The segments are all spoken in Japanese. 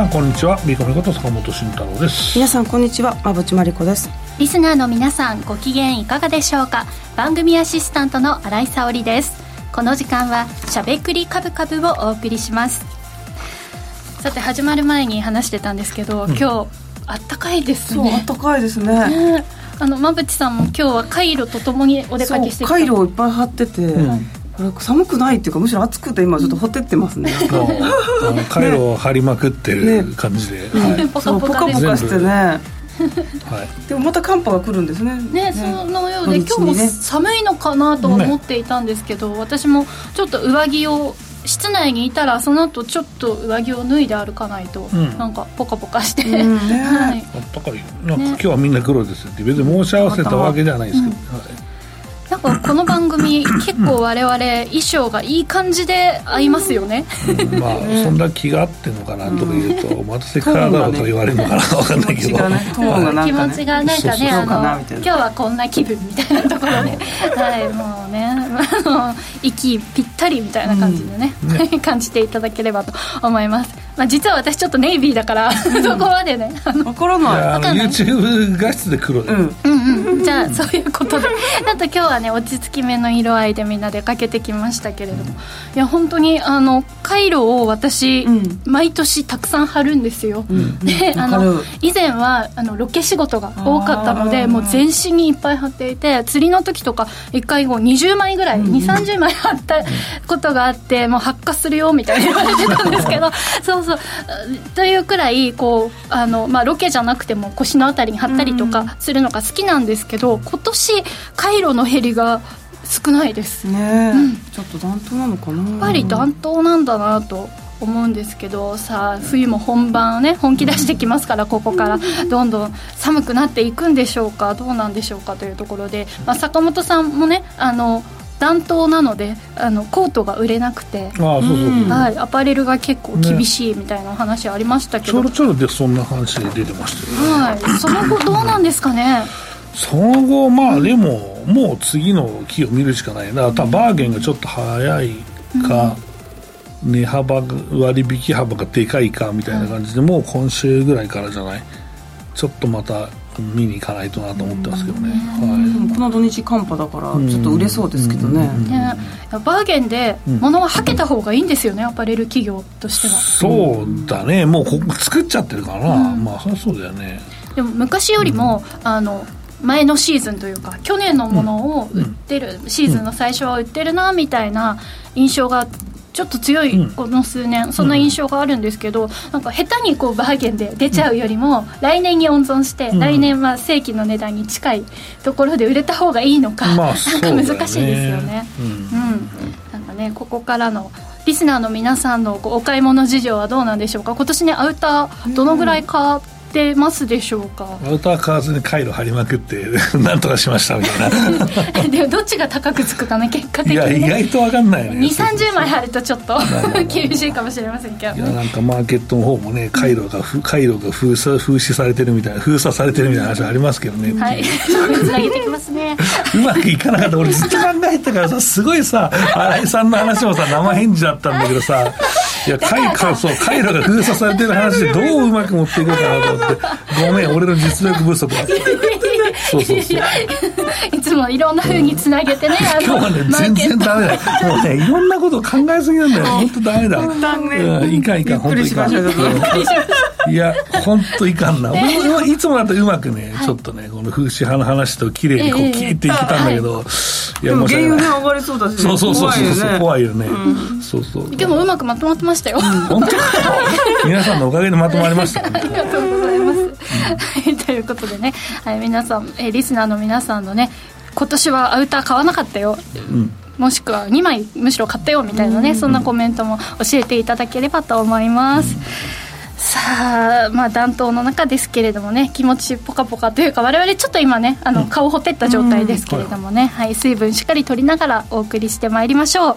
皆さんこんにちは。ビーコミこと坂本慎太郎です。皆さんこんにちは。馬淵真理子です。リスナーの皆さんご機嫌いかがでしょうか？番組アシスタントの新井沙織です。この時間はしゃべくりカブカブをお送りします。さて始まる前に話してたんですけど、うん、今日あったかいですね。そうあったかいですね、ね、あの馬淵さんも今日はカイロとともにお出かけしてきた。カイロをいっぱい貼ってて、うん寒くないっていうかむしろ暑くて今ちょっとほてってますね。カイロを張りまくってる感じで、ね。はい、ポカポカしてね。はい、でもまた寒波が来るんですね。ね、ね、そのようで、今日も寒いのかなと思っていたんですけど、ね、私もちょっと上着を室内にいたらその後ちょっと上着を脱いで歩かないと、うん、なんかポカポカして、うん。はい、あったかいなんか今日はみんな黒ですって。別に申し合わせたわけじゃないですけど、うん。はいなんかこの番組結構我々衣装がいい感じで合いますよね、うん、まあそんな気があってんのかなとか言うと、うん、またセクハラだろうと言われるのかな分かんないけど、気持ちがなんかねあの今日はこんな気分みたいなところで。はいもうね息ぴったりみたいな感じでねうん。ね、感じていただければと思います。まあ、実は私ちょっとネイビーだから、そこまでね分からないい YouTube 画質で黒で、うん。うんうん。じゃあそういうことで。あと今日はね落ち着き目の色合いでみんな出かけてきましたけれども、いや本当にあのカイロを私、うん、毎年たくさん貼るんですよ、うん、であの以前はあのロケ仕事が多かったのでもう全身にいっぱい貼っていて釣りの時とか1回後20枚ぐらい、うん、2 3 0枚貼ったことがあってもう発火するよみたいに言われてたんですけど そうそう。というくらいこうあの、まあ、ロケじゃなくても腰の辺りに貼ったりとかするのが好きなんですけど、今年カイロの減りが少ないです。ね、うん、ちょっと暖冬なのかな。やっぱり暖冬なんだなと思うんですけどさあ冬も本番ね本気出してきますからここから。どんどん寒くなっていくんでしょうかどうなんでしょうかというところで、まあ、坂本さんもねあの暖冬なのであのコートが売れなくてあそうそうそう、はい、アパレルが結構厳しいみたいな話ありましたけど、ね、ちょろちょろでそんな話で出てましたよね、はい、その後どうなんですかね？その後まあでも、もう次の木を見るしかないな。多分バーゲンがちょっと早いか、うん、値幅割引幅がでかいかみたいな感じで、もう今週ぐらいからじゃない？ちょっとまた見に行かないとなと思ってますけどね、はい、この土日寒波だからちょっと売れそうですけどね,、ねバーゲンで物ははけた方がいいんですよね、アパレル企業としては。そうだね。もうここ作っちゃってるからな、うん、まあそりゃそうだよね。でも昔よりも、うん、あの前のシーズンというか去年のものを売ってる、うん、シーズンの最初は売ってるなみたいな印象がちょっと強いこの数年、そんな印象があるんですけど、なんか下手にこうバーゲンで出ちゃうよりも、来年に温存して、来年は正規の値段に近いところで売れた方がいいのか、まあ、なんか難しいですよね。うん、うん、なんかねここからのリスナーの皆さんのお買い物事情はどうなんでしょうか？今年ねアウターどのぐらい買っってますでしょうか？アウター買わずに回路張りまくって なんとかしましたみたいな。でもどっちが高くつくかね結果的に、ね、いや意外と分かんないね。2 3 0枚あるとちょっと厳しいかもしれませんけど、ね、いやなんかマーケットの方もね回路が回路が封鎖封止されてるみたいな封鎖されてるみたいな話ありますけどね。はい。つなげてきますね。うまくいかなかった。俺ずっと考えてたからさすごいさ新井さんの話もさ生返事だったんだけどさ。いや回路そう回路が封鎖されてる話でどううまく持っていこうかなと思ってごめん俺の実力不足だ。そうそうそういつもいろんなふうにつなげてね、うん、今日はね全然ダメだもうねいろんなこと考えすぎなんだよ。本当ダメだ、うん、いかんいかん本当いかん。いや本当いかんな、俺いつもだとうまくね、ちょっとねこの風刺派の話と綺麗にこうキーっていけたんだけど、いやもう原油ね上がりそうだしそうそうそうそう怖いよね、そうそう。でもうまくまとまってましたよ、本当？皆さんのおかげでまとまりました、ありがとうございます、ということでね、はい、皆さん、えリスナーの皆さんのね今年はアウター買わなかったよ、うん。もしくは2枚むしろ買ったよみたいなね、そんなコメントも教えていただければと思います。さあまあ暖冬の中ですけれどもね気持ちポカポカというか我々ちょっと今ねあの顔ほてった状態ですけれどもね、はい、水分しっかりとりながらお送りしてまいりましょう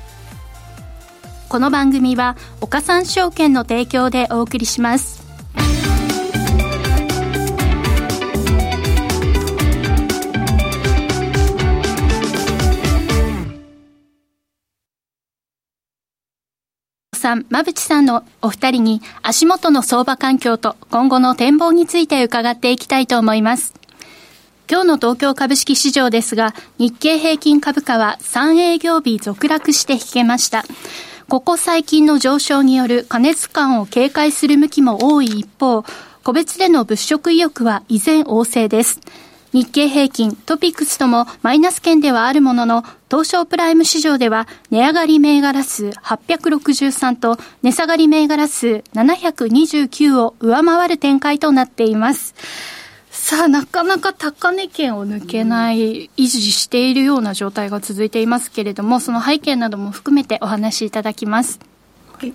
この番組は岡三証券の提供でお送りしますさん、馬淵さんのお二人に足元の相場環境と今後の展望について伺っていきたいと思います。今日の東京株式市場ですが、日経平均株価は3営業日続落して引けました。ここ最近の上昇による過熱感を警戒する向きも多い一方、個別での物色意欲は依然旺盛です。日経平均、トピックスともマイナス圏ではあるものの、東証プライム市場では値上がり銘柄数863と値下がり銘柄数729を上回る展開となっています。さあ、なかなか高値圏を抜けない、維持しているような状態が続いていますけれども、その背景なども含めてお話しいただきます。はい。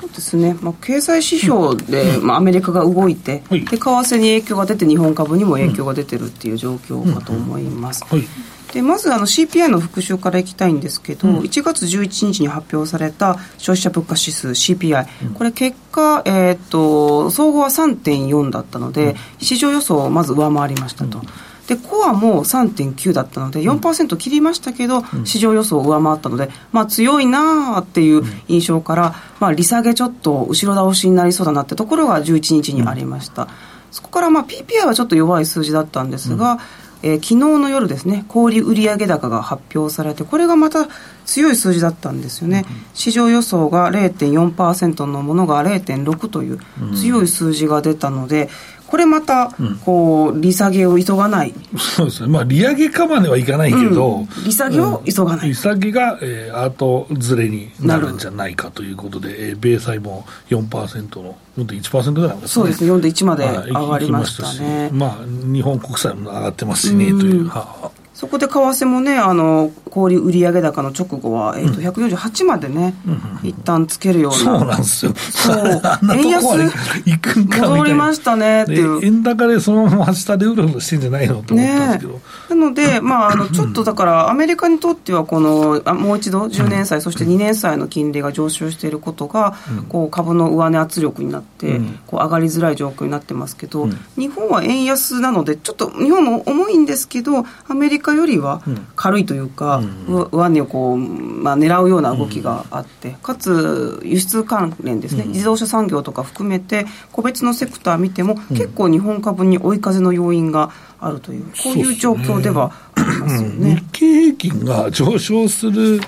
そうですね、まあ、経済指標で、うん、まあ、アメリカが動いて、で為替に影響が出て日本株にも影響が出てるっていう状況かと思います。はいでまずあの CPI の復習からいきたいんですけど、うん、1月11日に発表された消費者物価指数 CPI、うん、これ結果、えーと、総合は3.4だったので、うん、市場予想をまず上回りましたと。でコアも3.9だったので4%切りましたけど、市場予想を上回ったので、まあ、強いなっていう印象から、まあ、利下げちょっと後ろ倒しになりそうだなってところが11日にありました。そこからまあ PPI はちょっと弱い数字だったんですが、えー、昨日の夜ですね小売売上高が発表されてこれがまた強い数字だったんですよね、うん、市場予想が0.4%のものが0.6という強い数字が出たので、これまた、こう、利下げを急がない。そうですね。まあ、利上げかまではいかないけど、うん、利下げを急がない。利下げが、えー、後ずれになるんじゃないかということで、えー、米債も4%の、4.1%ぐらいですね。そうですね、4.1まで上がりましたね。まあ、日本国債も上がってますしね、という。はそこで為替もね、あの小売売上高の直後は、えー、と148までね、うん、一旦つけるような、そうなんですよ、そう、円安、戻りましたねっていう、円高でそのまま下でうろうろしてんじゃないのと思ったんですけど。ね、なので、まあ、あの ちょっとだから、アメリカにとっては、このあもう一度、10年債、そして2年債の金利が上昇していることが、こう株の上値圧力になって、こう上がりづらい状況になってますけど、日本は円安なので、ちょっと日本も重いんですけど、アメリカよりは軽いというか、上値をこう、まあ、狙うような動きがあって、かつ輸出関連ですね、自動車産業とか含めて、個別のセクター見ても、結構日本株に追い風の要因があるという、こういう状況ではありますよね。日経平均が上昇する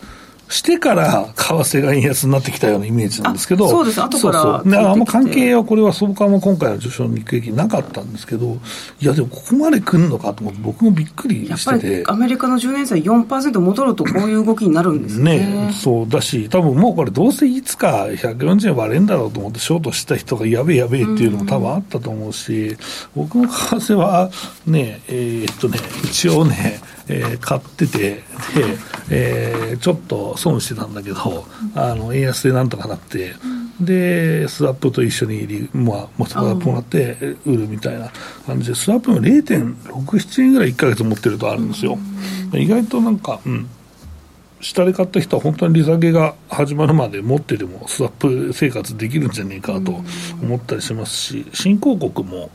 してから為替が円安になってきたようなイメージなんですけど、そうです、後からそうそう。あんま関係は、これは相関も今回の上昇の日経平均なかったんですけど、いや、でもここまで来るのかと思って、僕もびっくりしてて。アメリカの10年債4%戻ると、こういう動きになるんですね。ねそうだし、多分もうこれ、どうせいつか140円割れんだろうと思って、ショートした人がやべえやべえっていうのも多分あったと思うし、僕の為替はね、えー、っとね、一応ね、えー、買ってて、で、えー、ちょっと損してたんだけど、あの円安でなんとかなって、で、スワップと一緒に、まあ、もうスワップもらって売るみたいな感じで、スワップも0.67円ぐらい1か月持ってるとあるんですよ。意外となんか、うん。下で買った人は本当に利下げが始まるまで持ってでもスワップ生活できるんじゃねえかと思ったりしますし、新興国も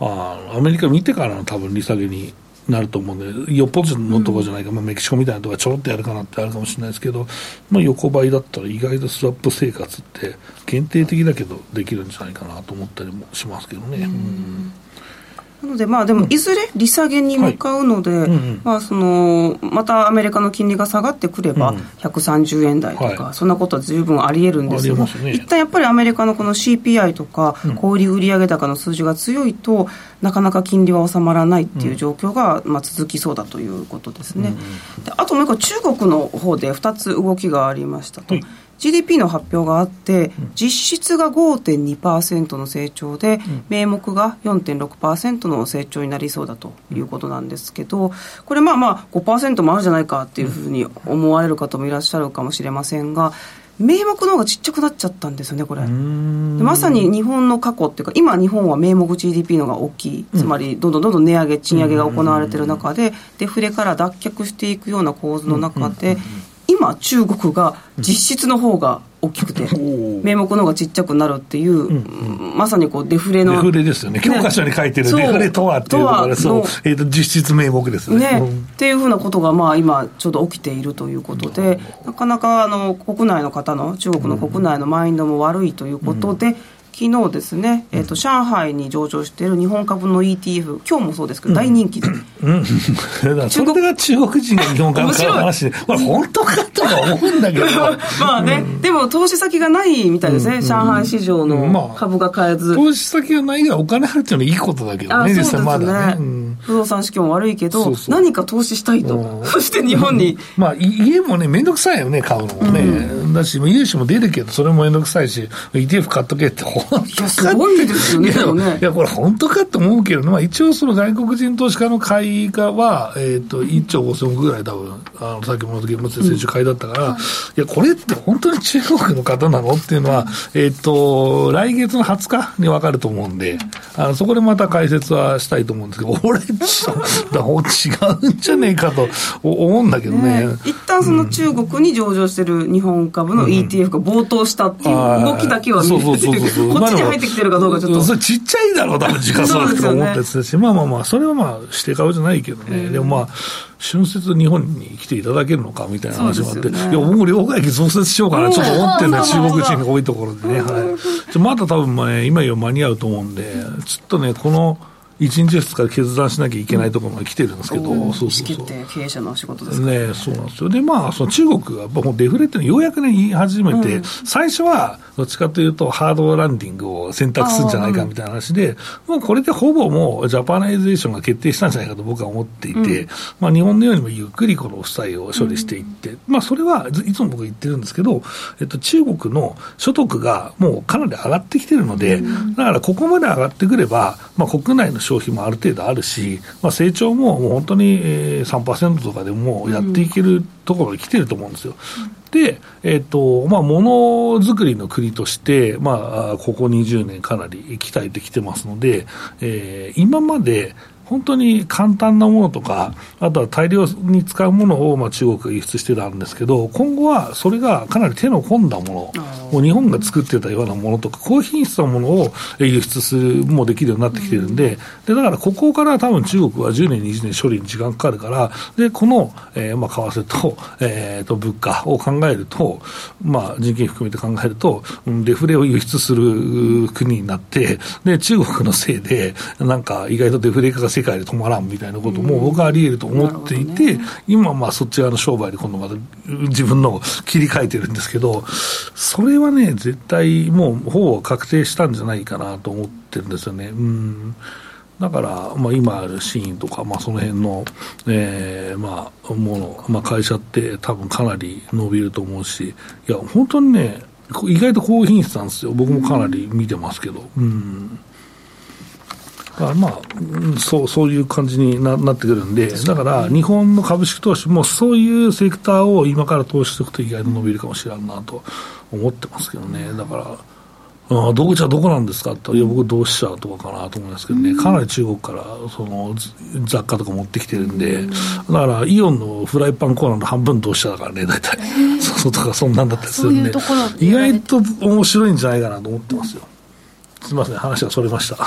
あアメリカ見てからの多分利下げになると思うんで、よっぽどのところじゃないか、まあ、メキシコみたいなところちょろっとやるかなってあるかもしれないですけど、まあ、横ばいだったら意外とスワップ生活って限定的だけどできるんじゃないかなと思ったりもしますけどね。うんなので、まあ、でもいずれ利下げに向かうので、まあ、そのまたアメリカの金利が下がってくれば、130円台とか、はい、そんなことは十分ありえるんですが、ね、一旦やっぱりアメリカのこの CPI とか、小売売上高の数字が強いと、なかなか金利は収まらないっていう状況が、まあ、続きそうだということですね。であともう一個、中国の方で2つ動きがありましたと。はい GDP の発表があって、実質が5.2%の成長で、名目が4.6%の成長になりそうだということなんですけど、これまあまあ5%もあるじゃないかっていうふうに思われる方もいらっしゃるかもしれませんが、名目の方がちっちゃくなっちゃったんですよね、これ。まさに日本の過去っていうか、今、日本は名目 GDP のが大きい、つまりどんどんどんどん値上げ、賃上げが行われている中で、デフレから脱却していくような構図の中で、今、中国が実質の方が大きくて、名目の方がちっちゃくなるっていう、まさにこうデフレの。デフレですよね、教科書に書いてるデフレとはっていうのが、そう、えー、と実質名目ですね。ね。っていうふうなことが、まあ、今、ちょうど起きているということで、なかなかあの国内の方の、中国の国内のマインドも悪いということで、昨日ですね、えーと、上海に上場している日本株の ETF、今日もそうですけど、大人気で、うん。うん、それが中国人が日本株買う話で、これ、本当かとは思うんだけど、まあね、うん、でも投資先がないみたいですね、うん、上海市場の株が買えず、まあ、投資先がないがお金入っていうのはいいことだけどね、実際まだね、不動産市況も悪いけど何か投資したいと、そして日本に。まあ、家もね、面倒くさいよね、買うのもね、だし、融資も出るけど、それも面倒くさいし、ETF 買っとけって、本当すごいですよ ね、いや、これ本当かって思うけど、まあ、一応その外国人投資家の買いがは、えっ、ー、と、1兆5000億ぐらい多分、あの、先物現物で先週買いだったから、うん、いや、これって本当に中国の方なの？っていうのは、えっ、ー、と、来月の20日に分かると思うんで、あのそこでまた解説はしたいと思うんですけど、俺、違うんじゃねえかと思うんだけどね。ね一旦その中国に上場してる日本株の ETF が暴騰したっていう動きだけは見えて、うん、そうそうそうそう。こっちに入ってきてるかどうかちょっと。それちっちゃいだろう、多分時価総額と思ったやつだし、ね、まあまあまあ、それはまあ、して顔じゃないけどね。でもまあ、春節日本に来ていただけるのかみたいな話もあって、ね、いや、僕も両替機増設しようかな、ちょっと思ってるね、中国人が多いところでね。はい。まだ多分、まあ、ね、今よ間に合うと思うんで、ちょっとね、この、一日二日決断しなきゃいけないところまで来てるんですけど、うん、そうそうそう。経営者の仕事ですね、ね、そうなんですよ。でまあその中国がもうデフレっていうのようやくね言い始めて、うん、最初はどっちかというとハードランディングを選択するんじゃないかみたいな話で、もうこれでほぼもうジャパナイゼーションが決定したんじゃないかと僕は思っていて、うん、まあ日本のようにもゆっくりこの負債を処理していって、まあそれはいつも僕言ってるんですけど、えっと中国の所得がもうかなり上がってきてるので、だからここまで上がってくれば、まあ国内の消費もある程度あるし、まあ、成長ももう本当に3%とかでもやっていけるところに来てると思うんですよ。で、えっ、ー、と、まあ、ものづくりの国として、まあ、ここ20年かなり鍛えてきてますので、えー、今まで、本当に簡単なものとか、あとは大量に使うものをまあ中国が輸出してたんですけど、今後はそれがかなり手の込んだもの、もう日本が作ってたようなものとか、高品質なものを輸出するもできるようになってきてるんで、でだからここから多分中国は10年、20年処理に時間かかるから、でこの、えー、まあ為替と,、えー、と物価を考えると、まあ、人件費含めて考えると、デフレを輸出する国になって、で中国のせいで、なんか意外とデフレ化が世界で止まらんみたいなことも僕はあり得ると思っていて、ね、今、まあそっち側の商売で今度また自分の切り替えてるんですけど、それはね、絶対もうほぼ確定したんじゃないかなと思ってるんですよね。うんだから、まあ、今あるシーンとか、まあ、その辺の、えー、まあ、もの、まあ、会社って多分かなり伸びると思うし、いや、本当にね、意外と高品質なんですよ。僕もかなり見てますけど。うんあまあ、そうそういう感じにななってくるんで、だから日本の株式投資もそういうセクターを今から投資しておくと意外と伸びるかもしれんなと思ってますけどね、だから。あどこじゃどこなんですかっていや僕同志社とかかなと思いますけどね、かなり中国からその雑貨とか持ってきてるんで、だからイオンのフライパンコーナーの半分同志社だからね、大体、そうそうとかそんなんだったりするんで、意外と面白いんじゃないかなと思ってますよ。すみません、話がそれました。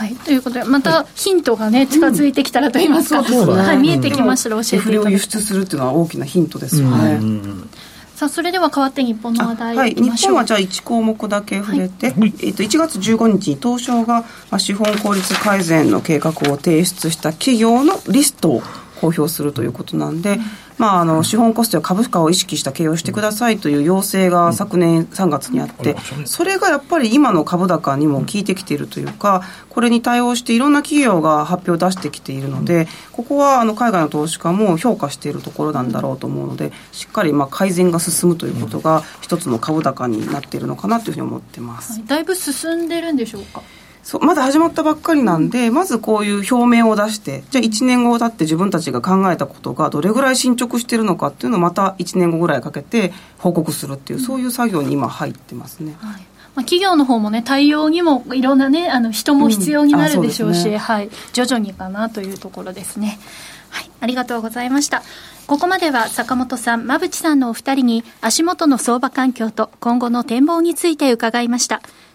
はい、ということで、またヒントがね、近づいてきたらと言いますか、うんはい、見えてきましたら教えていただきを輸出するっていうのは大きなヒントですよね。うんさあそれでは変わって日本の話題はい、日本はじゃあ1項目だけ触れて、はい、えっと、1月15日に東証が、まあ、資本効率改善の計画を提出した企業のリストを公表するということなんで、まあ、あの資本コストや株価を意識した経営をしてくださいという要請が昨年3月にあって、それがやっぱり今の株高にも効いてきているというか、これに対応していろんな企業が発表を出してきているので、ここはあの海外の投資家も評価しているところなんだろうと思うので、しっかりまあ改善が進むということが、一つの株高になっているのかなというふうに思ってます。だいぶ進んでるんでしょうか？そうまだ始まったばっかりなんでまずこういう表明を出してじゃあ1年後だって自分たちが考えたことがどれぐらい進捗してるのかっていうのをまた1年後ぐらいかけて報告するっていう、そういう作業に今入ってますね。はいまあ、企業の方もね対応にもいろんなねあの人も必要になるでしょうし、うんうね、はい、徐々にかなというところですね。はい、ありがとうございました。ここまでは坂本さん、馬淵さんのお二人に足元の相場環境と今後の展望について伺いました。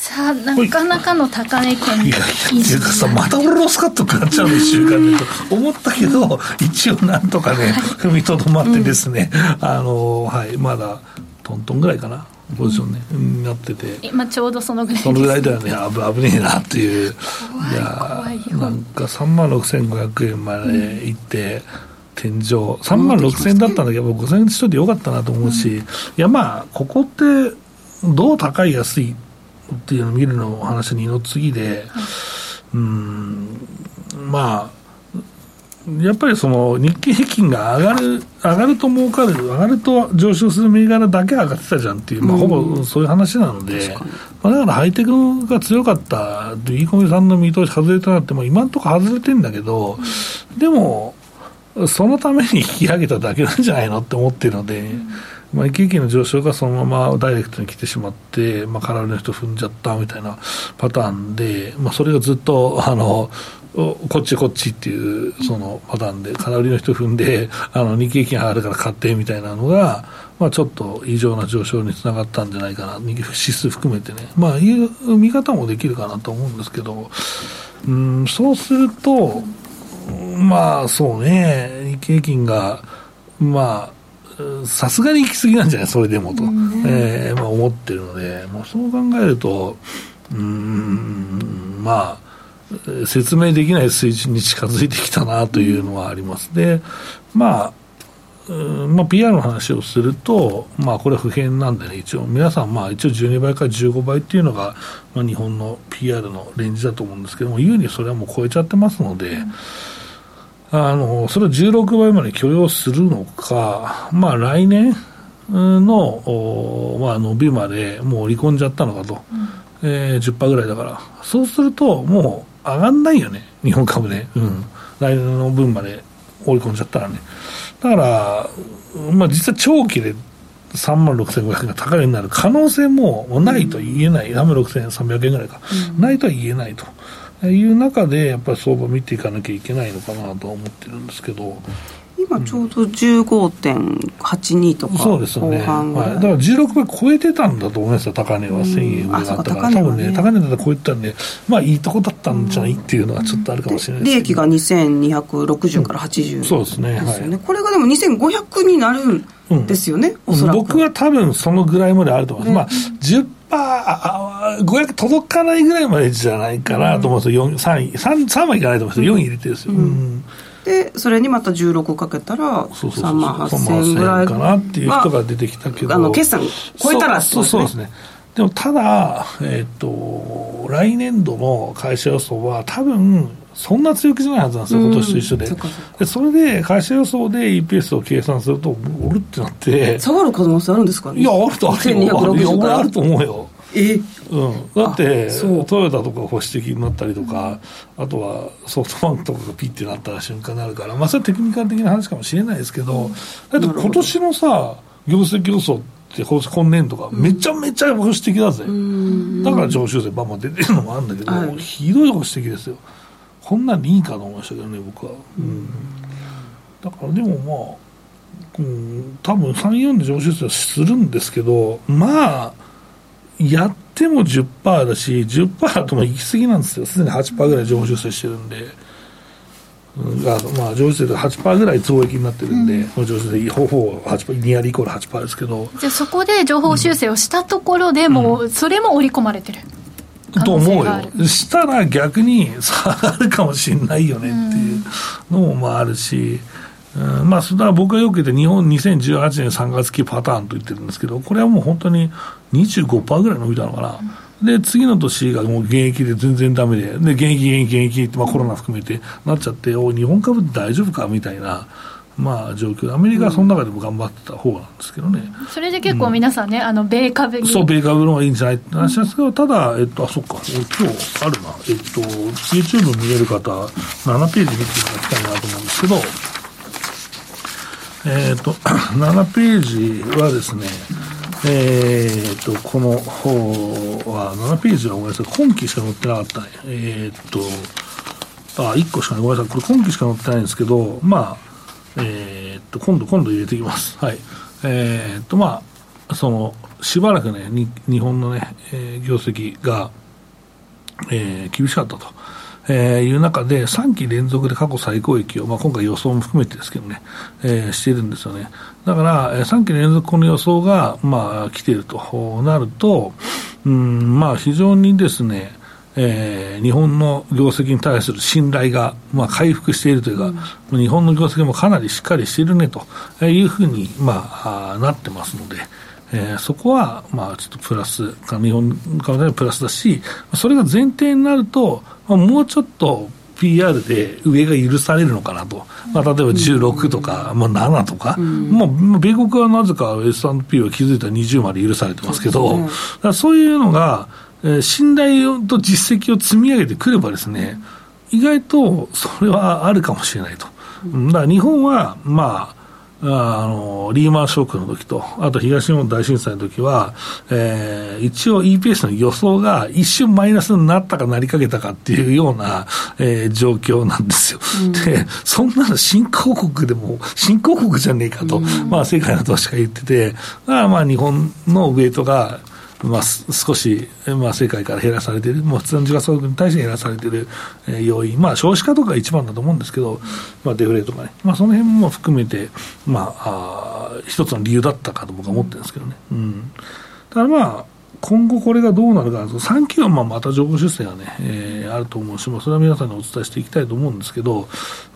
さあ、なかなかの高値圏に。いやいや、っていうかさ、また俺ロスカット食らっちゃうの、一週間で。と 思ったけど、一応なんとかね、踏みとどまってですね、うん、あの、はい、まだ、トントンぐらいかな。ポジションね、うん、なってて。今ちょうどそのぐらいそのぐらいだよね。危危ねえなっていう。いやなんか3万6500円まで行って、天井。3万6000円だったんだけど5000円しといてよかったなと思うし、うん、いやまあここってどう高い安いっていうのを見るの話にの次で、うん、まあ、やっぱりその日経平均が上がる、上がると儲かる、上がると上昇する銘柄だけ上がってたじゃんっていう、まあ、ほぼそういう話なので、まあ、だからハイテクが強かった、イーコミさんの見通し外れたなって、も今のところ外れてんだけど、でも、そのために引き上げただけなんじゃないのって思ってるので、まあ、一気の上昇がそのままダイレクトに来てしまって、まあ、空売りの人踏んじゃったみたいなパターンで、まあ、それがずっとあのこっちこっちっていうそのパターンで、空売りの人踏んで、あの日経平均上がるから買ってみたいなのが、まあ、ちょっと異常な上昇につながったんじゃないかな、指数含めてね、まあ、いう見方もできるかなと思うんですけど、うん、そうすると、まあそうね、日経平均が、まあ、さすがに行き過ぎなんじゃない？それでもと、えーまあ、思ってるので、まあ、そう考えると、うん、まあ、説明できない水準に近づいてきたなというのはあります。で、まあ、まあ、PR の話をすると、まあ、これは不変なんでね、一応、皆さん、まあ、一応12倍から15倍っていうのが、まあ、日本の PR のレンジだと思うんですけども、優にそれはもう超えちゃってますので、うんあのそれを16倍まで許容するのか、まあ、来年の、まあ、伸びまでもう織り込んじゃったのかと、うん、えー、10%ぐらいだから、そうするともう上がんないよね、日本株で、うん、来年の分まで織り込んじゃったらね。だから、まあ、実は長期で3万6500円が高値になる可能性もないと言えない、3万6300円ぐらいか、うん、ないとは言えないと。いう中で、やっぱり相場見ていかなきゃいけないのかなと思ってるんですけど。今ちょうど15.82とか、そうですね、はい、だから16倍超えてたんだと思いますよ、高値は。1000円上がったから、多分ね、高値だったら超えてたんで、まあいいとこだったんじゃない？っていうのはちょっとあるかもしれない利益が2260から80、うん、そうですね、はい、これがでも2500になるんですよね、うん、僕は多分そのぐらいまであると思います。ね、まあ10あ500届かないぐらいまでじゃないかなと思うんですよ、3, 3, 3はいかないと思うんですよ、4位入れてですよ。うん。でそれにまた16かけたら3万8000円ぐらいかなっていう人が出てきたけど、あの決算超えたらそうそうですね。でもただ、えっ、ー、と来年度の会社予想は多分そんな強気じゃないはずなんですよ、今年と一緒で。でそれで会社予想で EPS を計算すると、おるってなって。下がる可能性あるんですかね？いや、あるとあるよ。いや、あると思うよ。え？うん、だってトヨタとか保守的になったりとか、うん、あとはソフトバンクとかがピッてなった瞬間になるから、まあ、それはテクニカル的な話かもしれないですけど、うん、だって今年のさ業績予想って今年度がめちゃめちゃ保守的だぜ、うん、だから常習税バンバン出てるのもあるんだけど、はい、ひどい保守的ですよこんなんでいいかと思いましたけどね僕は、うん、だからでもまあ、うん、多分34で常習税はするんですけどまあやっても10%だし、10%だとも行き過ぎなんですよ、すでに8%ぐらい情報修正してるんで。がまあ、上昇で8%ぐらい増益になってるんで、うん、上昇でほぼ8%、2割イコール8%ですけど。じゃあそこで情報修正をしたところでも、うそれも織り込まれてる。と思うよ。したら逆に 下がるかもしれないよねっていうのもまああるし、うん、まあ、それは僕がよく言って日本2018年3月期パターンと言ってるんですけど、これはもう本当に25%ぐらい伸びたのかな。うん、で、次の年がもう現役で全然ダメで、で、現役、現役、現役って、まあコロナ含めてなっちゃって、お日本株大丈夫かみたいな。まあ、状況アメリカはその中でも頑張ってた方なんですけどね、うん、それで結構皆さんね、うん、あの米株に。そう米株の方がいいんじゃないって話なんですけど、ただ、えっと、あそっか今日あるな。えっと YouTube 見れる方7ページ見ていただきたいなと思うんですけど。えっと 7ページはですねえー、っとこの方は7ページはごめんなさい。今期しか載ってなかったね。えー、っとあ1個しかごめんなさい。これ今期しか載ってないんですけどまあえー、っと、今度、今度入れていきます。はい。えー、っと、まあ、その、しばらくね、に日本のね、えー、業績が、えー、厳しかったと。えー、いう中で、3期連続で過去最高益を、まあ、今回予想も含めてですけどね、えー、してるんですよね。だから、えー、3期連続この予想が、まあ、来ているとなると、うん、まあ、非常にですね、えー、日本の業績に対する信頼が、まあ、回復しているというか、うん、日本の業績もかなりしっかりしているねというふうに、まあ、なってますので、えー、そこは、まあ、ちょっとプラス、日本からプラスだし、それが前提になると、まあ、もうちょっと PR で上が許されるのかなと、まあ、例えば16とか、まあ、7とか、うん、まあ、米国はなぜか S&P は気づいたら20まで許されてますけど、そう、ね,、そういうのが、えー、信頼と実績を積み上げてくればですね、意外とそれはあるかもしれないと。だから日本は、まあ、あのリーマンショックの時と、あと東日本大震災の時は、えー、一応 EPS の予想が一瞬マイナスになったかなりかけたかっていうような、えー、状況なんですよ。うん、で、そんなの新興国でも、新興国じゃねえかと、うん、まあ世界の投資家言ってて、まあまあ日本のウェイトが、まあ、少し、まあ、世界から減らされている、もう普通の時価総額に対して減らされている、えー、要因、まあ、少子化とかが一番だと思うんですけど、まあ、デフレとかね、まあ、その辺も含めて、まあ、あ一つの理由だったかと僕は思ってるんですけどね。うん、だまあ今後これがどうなるか、3期はまあまた情報修正がね、えー、あると思うし、まあ、それは皆さんにお伝えしていきたいと思うんですけど、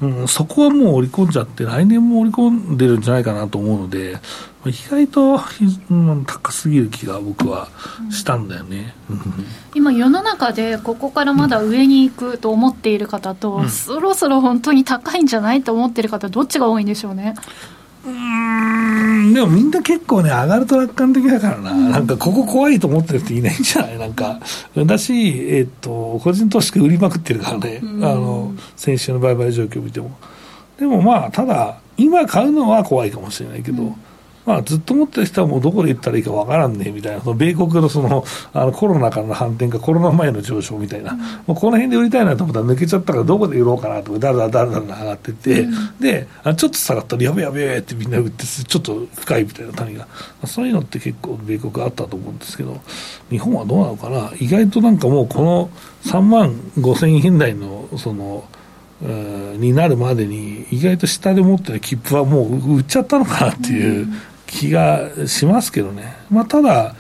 うん、そこはもう織り込んじゃって、来年も織り込んでるんじゃないかなと思うので、意外と、うん、高すぎる気が僕はしたんだよね、うん、今、世の中でここからまだ上に行くと思っている方と、うん、そろそろ本当に高いんじゃないと思っている方、どっちが多いんでしょうね。うんでもみんな結構ね、上がると楽観的だからな、うん、なんかここ怖いと思ってる人いないんじゃない？なんか、だし、えっ、と、個人投資家売りまくってるからね、うん、あの、先週の売買状況を見ても。でもまあ、ただ、今買うのは怖いかもしれないけど、うんまあ、ずっと持ってる人はもうどこで行ったらいいかわからんねみたいな、その米国のそのあのコロナからの反転か、コロナ前の上昇みたいな、うん、もうこの辺で売りたいなと思ったら抜けちゃったから、どこで売ろうかなとだらだらだらだら上がってて、うん、であちょっと下がったら、やべやべってみんな売って、ちょっと深いみたいな谷が、そういうのって結構、米国あったと思うんですけど、日本はどうなのかな、意外となんかもうこの3万5000円台のその、になるまでに、意外と下で持ってる切符はもう売っちゃったのかなっていう気がしますけどね、まあ、ただ、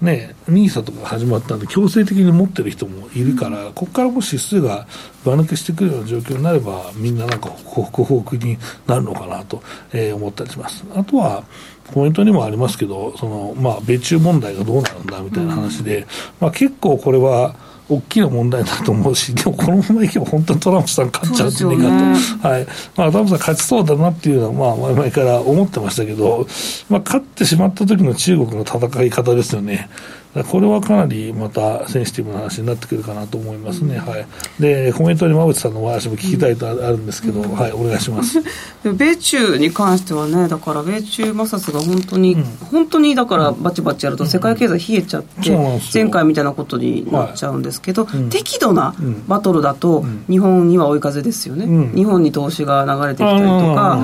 ね、NISA とか始まったんで、強制的に持ってる人もいるから、ここからもし指数がば抜けしてくるような状況になれば、みんななんかホクホクになるのかなと、えー、思ったりします。あとはコメントにもありますけど、そのまあ、米中問題がどうなるんだみたいな話で、まあ、結構これは、大きな問題だと思うし、でもこのままいけば本当にトランプさん勝っちゃうんじゃないかと、ね、はい。まあ、トランプさん勝ちそうだなっていうのは、まあ、前々から思ってましたけど、まあ、勝ってしまった時の中国の戦い方ですよね。これはかなりまたセンシティブな話になってくるかなと思いますね、うん、はい、でコメントに馬渕さんのお話も聞きたいとあるんですけど、うん、はい、お願いします。米中に関してはね、だから米中摩擦が本当に、うん、本当にだからバチバチやると世界経済冷えちゃって、前回みたいなことになっちゃうんですけど、はい、適度なバトルだと、日本には追い風ですよね、日本に投資が流れてきたりとか、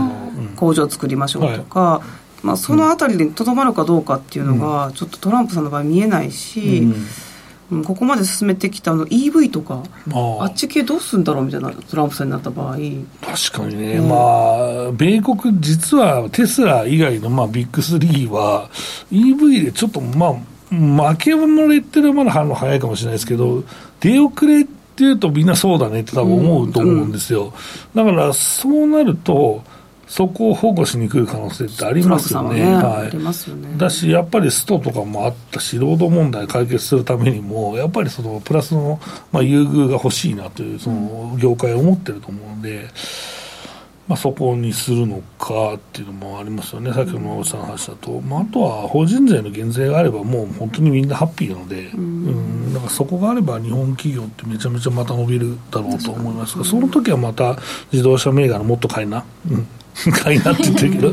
工場作りましょうとか。はいまあ、そのあたりでとどまるかどうかっていうのが、ちょっとトランプさんの場合見えないし、うん、ここまで進めてきたの EV とかあっち系どうするんだろうみたいなトランプさんになった場合。確かにね、まあ米国実はテスラ以外のまあビッグ3は EV でちょっとまあ負け漏れっていうのはまだ反応早いかもしれないですけど出遅れっていうとみんなそうだねって多分思うと思うんですよ、だからそうなるとそこを保護しに来る可能性ってありますよね。ねはい、だし、やっぱりストとかもあったし、労働問題解決するためにも、やっぱりそのプラスの、まあ、優遇が欲しいなという、その業界を思ってると思うので、まあ、そこにするのかっていうのもありますよね、さっきの大さんの話だと、まあ、あとは法人税の減税があれば、もう本当にみんなハッピーなので、うん、だからそこがあれば、日本企業ってめちゃめちゃまた伸びるだろうと思いますが、その時はまた自動車銘柄もっと買いな。うん。買いなって言ってるけど、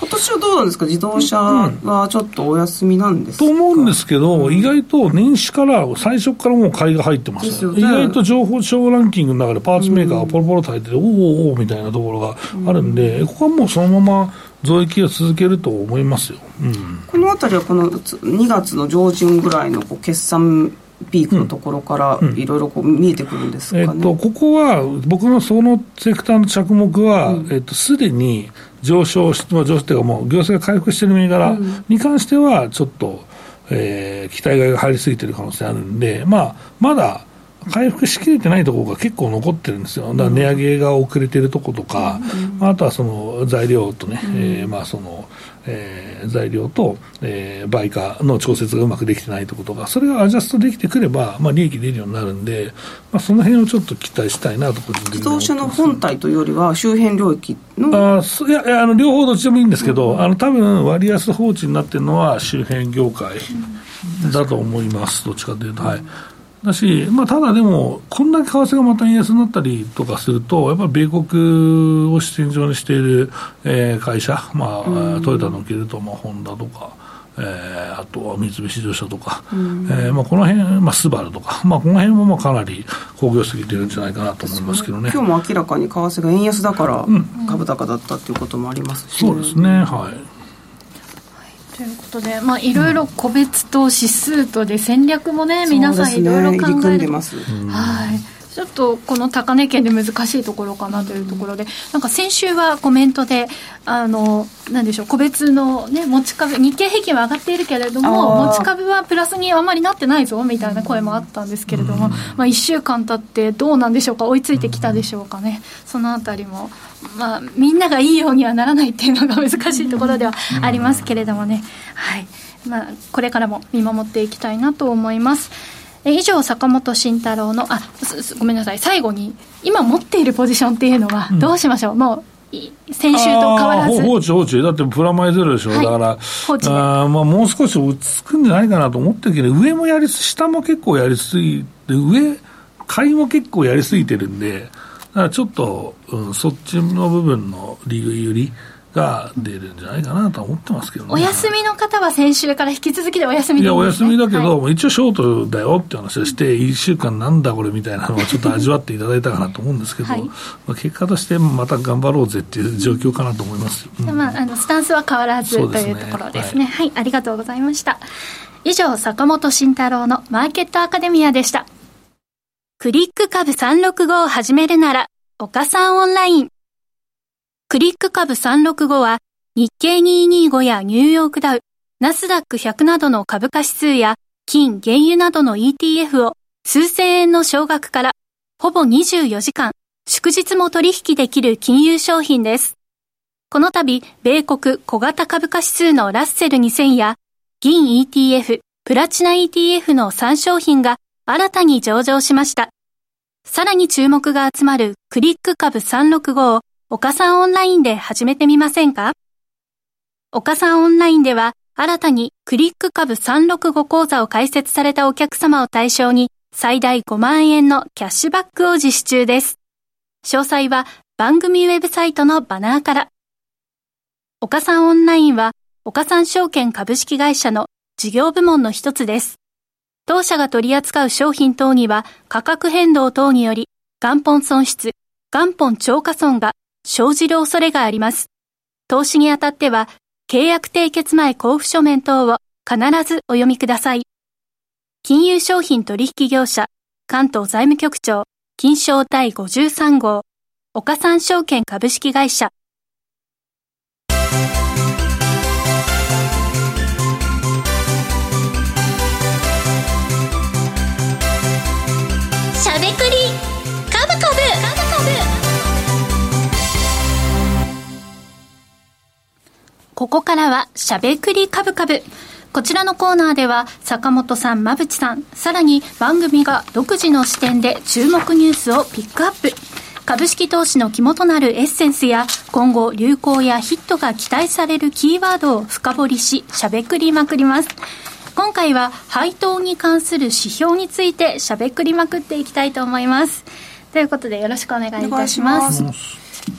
今年はどうなんですか、自動車はちょっとお休みなんですか、と思うんですけど、意外と年始から、最初からもう買いが入ってますよ、ね、意外と情報商ランキングの中でパーツメーカーがポロポロと入ってて、おおおおみたいなところがあるんで、ここはもうそのまま増益を続けると思いますよ、うん、このあたりはこの2月の上旬ぐらいのこう決算ピークのところからいろいろこう見えてくるんですか、ね。うん、えっと、ここは僕のそのセクターの着目は、うん、えっと、すでに上昇し、まあ、上昇というかもう業績が回復している銘柄に関してはちょっと、えー、期待外が入りすぎてる可能性あるんで、まあ、まだ回復しきれてないところが結構残ってるんですよ、だから値上げが遅れてるところとか、うん、あとはその材料とね、うん、えー、まあそのえー、材料と、えー、売価の調節がうまくできてないとことが、それがアジャストできてくれば、まあ、利益出るようになるんで、まあ、その辺をちょっと期待したいなと、自動車の本体というよりは、周辺領域の？あいやいやあの、両方どっちでもいいんですけど、うん、あの多分割安放置になってるのは周辺業界だと思います、どっちかというと。はいだし、まあ、ただでも、こんだけ為替がまた円安になったりとかすると、やっぱり米国を支店上にしている、えー、会社、まあ、トヨタのけると、まあ、ホンダとか、えー、あとは三菱自動車とか、うん、えー、まあ、この辺、まあ、スバルとか、まあ、この辺もまあかなり好業績出るんじゃないかなと思いますけどね。今日も明らかに為替が円安だから、株高だったということもありますし、ね、そうですね、はい。ということで、まあ、いろいろ個別と指数とで戦略もね、皆さんいろいろ考えて、ます。はい。ちょっとこの高値圏で難しいところかなというところで、なんか先週はコメントで、あの、なんでしょう、個別のね、持ち株、日経平均は上がっているけれども、持ち株はプラスにあまりなってないぞ、みたいな声もあったんですけれども、まあ1週間経ってどうなんでしょうか、追いついてきたでしょうかね。そのあたりも、まあ、みんながいいようにはならないっていうのが難しいところではありますけれどもね。はい。まあ、これからも見守っていきたいなと思います。以上、坂本慎太郎の、あ、ごめんなさい、最後に、今持っているポジションっていうのは、どうしましょう、うん、もう、先週と変わらず。放置、放置。だってプラマイゼロでしょ。はい、だから、あまあ、もう少し落ち着くんじゃないかなと思ってるけど、上もやり、下も結構やりすぎて、上、買いも結構やりすぎてるんで、だからちょっと、うん、そっちの部分の利売りが出るんじゃないかなと思ってますけどね。お休みの方は先週から引き続きでお休みで、ね、いや、お休みだけど、はい、一応ショートだよって話をして、1週間なんだこれみたいなのをちょっと味わっていただいたかなと思うんですけど、はい、まあ、結果としてまた頑張ろうぜっていう状況かなと思います。うん、まあ、あの、スタンスは変わらず、というところですね、はい。はい、ありがとうございました。以上、坂本慎太郎のマーケットアカデミアでした。クリック株365を始めるなら、岡さんオンライン。クリック株365は、日経225やニューヨークダウ、ナスダック100などの株価指数や金、原油などの ETF を数千円の少額からほぼ24時間、祝日も取引できる金融商品です。この度、米国小型株価指数のラッセル2000や銀 ETF、プラチナ ETF の3商品が新たに上場しました。さらに注目が集まるクリック株365を岡さんオンラインで始めてみませんか？岡さんオンラインでは、新たにクリック株365講座を開設されたお客様を対象に、最大5万円のキャッシュバックを実施中です。詳細は番組ウェブサイトのバナーから。岡さんオンラインは、岡さん証券株式会社の事業部門の一つです。当社が取り扱う商品等には価格変動等により元本損失、元本超過損が生じる恐れがあります。投資にあたっては契約締結前交付書面等を必ずお読みください。金融商品取引業者関東財務局長金賞第53号岡三証券株式会社ここからはしゃべくりカブカブこちらのコーナーでは坂本さん、馬淵さん、さらに番組が独自の視点で注目ニュースをピックアップ。株式投資の肝となるエッセンスや今後流行やヒットが期待されるキーワードを深掘りし、しゃべくりまくります。今回は配当に関する指標についてしゃべくりまくっていきたいと思います。ということでよろしくお願いいたします。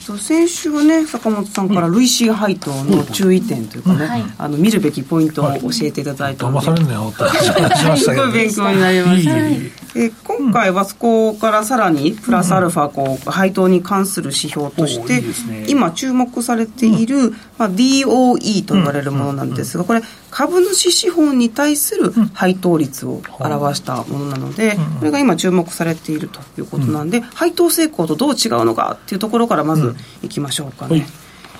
そう先週はね坂本さんから累進配当の注意点というかね、うん。あの見るべきポイントを教えていただいたので、騙されんなよって話しましたけど、すごい勉強になりました、え今回はそこからさらにプラスアルファこう配当に関する指標として、今注目されている、まあ、DOE と言われるものなんですがこれ株主資本に対する配当率を表したものなので、これが今注目されているということなんで、配当成功とどう違うのかっていうところからまずいきましょうかね。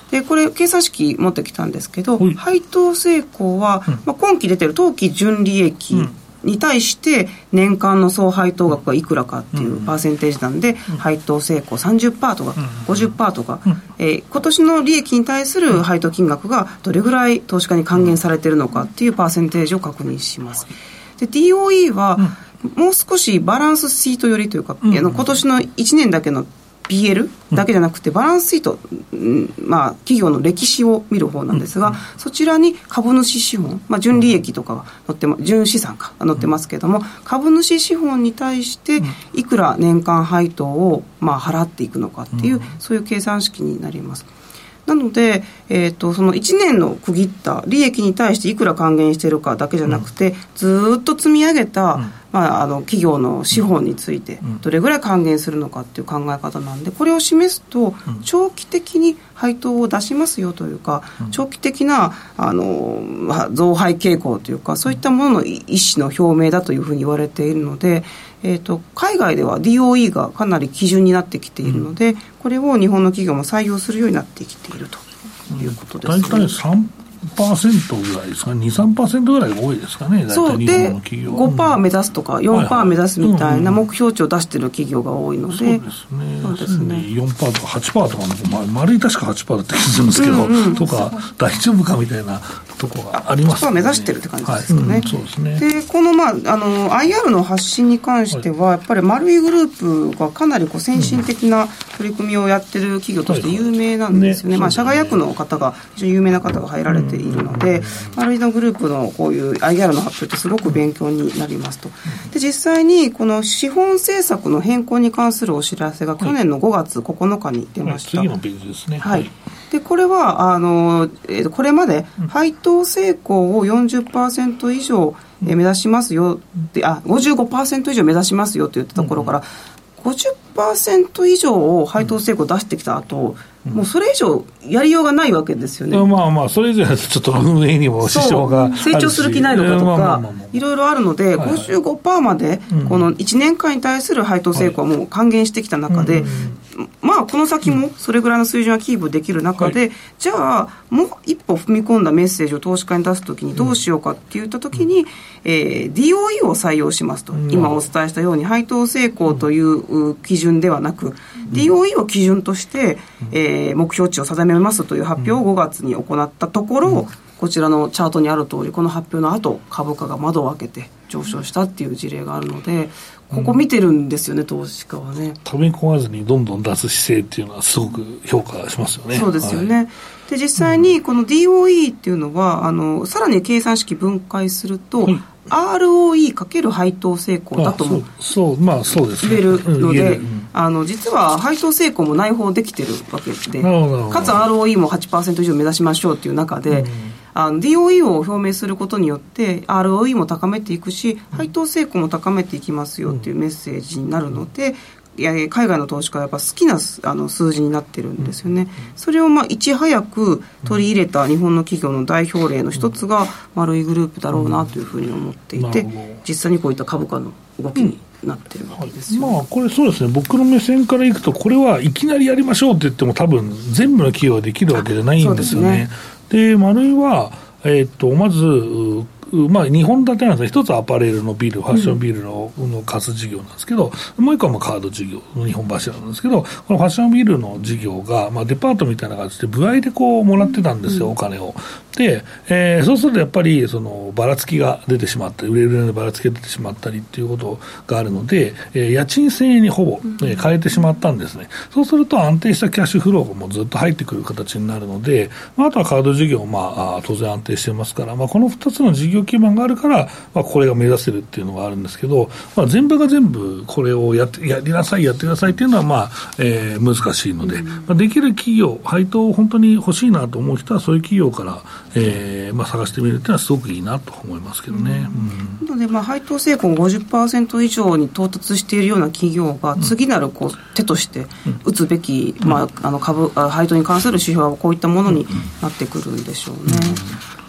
でこれ計算式持ってきたんですけど、配当成功は、まあ、今期出てる当期純利益に対して年間の総配当額がいくらかっていうパーセンテージなんで、配当成功30%とか50%とか、えー、今年の利益に対する配当金額がどれぐらい投資家に還元されてるのかっていうパーセンテージを確認します。で DOE は、もう少しバランスシート寄りというか、うん、あの今年の1年だけの PL だけじゃなくて、バランスシート、まあ、企業の歴史を見る方なんですが、そちらに株主資本、まあ、純利益とかが載ってま、純資産か載ってますけれども、株主資本に対して、いくら年間配当を、まあ、払っていくのかっていう、そういう計算式になります。なので、えーと、その1年の区切った利益に対していくら還元しているかだけじゃなくて、うん、ずっと積み上げた、うん、まあ、あの企業の資本についてどれぐらい還元するのかっていう考え方なんでこれを示すと長期的に配当を出しますよというか、長期的なあの、まあ、増配傾向というかそういったものの意思の表明だというふうに言われているのでえーと、海外では DOE がかなり基準になってきているので、うん、これを日本の企業も採用するようになってきているということです、ね、大体3%ぐらいですか、2、3%ぐらいが多いですかね、そうで、5%目指すとか、4%目指すみたいな目標値を出している企業が多いので、そうですね、そうですね。4%とか8%とかの、まあ、丸い確か8%だった気がするんですけど、とか、大丈夫かみたいなとこがあります、ね、目指してるって感じですかね。はい。うん、そうですね。でこの,、まあ、あの IR の発信に関しては、やっぱり丸いグループがかなりこう先進的な取り組みをやってる企業として有名なんですよね、まあ、社外役の方が、非常に有名な方が入られているので、丸いのグループのこういう IR の発表ってすごく勉強になりますと。で実際にこの資本政策の変更に関するお知らせが去年の5月9日に出ました。はい、次のページですね。はいでこれはあの、えー、これまで配当成功を40%以上目指しますよであ55%以上目指しますよといったところから、50%以上を配当成功出してきた後、うん、もうそれ以上やりようがないわけですよね。まあまあ、それ以上やとちょっと運営にも支障が成長する気ないのかとか、いろいろあるので、はいはい、55%まで、この1年間に対する配当成功はもう還元してきた中で、はいまあ、この先もそれぐらいの水準はキープできる中で、じゃあ、もう一歩踏み込んだメッセージを投資家に出すときにどうしようかって言ったときに、えー、DOE を採用しますと、今お伝えしたように、配当成功という基準ではなく、DOE を基準として、えー、目標値を定めますという発表を5月に行ったところ、こちらのチャートにある通り、この発表の後株価が窓を開けて上昇したっていう事例があるので、ここ見てるんですよね、投資家はね。ため込まずにどんどん出す姿勢っていうのは、すごく評価しますよね。そうですよね。はい、で実際にこの DOE っていうのは、あのさらに計算式分解すると、はい。ROE かける配当成功だともそうまあそうです、言えるので、あの実は配当成功も内包できてるわけでかつ ROE も8%以上目指しましょうっていう中で、あの DOE を表明することによって ROE も高めていくし配当成功も高めていきますよっていうメッセージになるのでいや海外の投資家はやっぱ好きなあの数字になってるんですよね、それをまあいち早く取り入れた日本の企業の代表例の一つが丸いグループだろうなというふうに思っていて、実際にこういった株価の動きになってるわけですよ、ね、まあ、これそうですね、僕の目線からいくと、これはいきなりやりましょうって言っても、多分全部の企業はできるわけじゃないんですよね。で、ね、丸いはえー、っとまずまあ、2本立てなんです一つはアパレルのビル、ファッションビルの,、の貸す事業なんですけど、もう一個はまあカード事業の2本柱なんですけど、このファッションビルの事業が、まあ、デパートみたいな感じで、歩合でこうもらってたんですよ、お金を。で、えー、そうするとやっぱりそのばらつきが出てしまったり、売れるのばらつきが出てしまったりっていうことがあるので、えー、家賃制にほぼ、えー、変えてしまったんですね。そうすると安定したキャッシュフローがもうずっと入ってくる形になるので、まあ、あとはカード事業、まあ、当然安定してますから、まあ、この2つの事業基盤があるから、まあ、これが目指せるっていうのがあるんですけど、まあ、全部が全部これをやってやりなさい、やってくださいっていうのは、まあえー、難しいので、まあ、できる企業、配当を本当に欲しいなと思う人は、そういう企業から、えーまあ、探してみるっていうのはすごくいいなと思いますけどね。うん、なので、まあ、配当成功50%以上に到達しているような企業が、次なるこう手として打つべき、うん、まあ、あの株配当に関する指標はこういったものになってくるんでしょうね。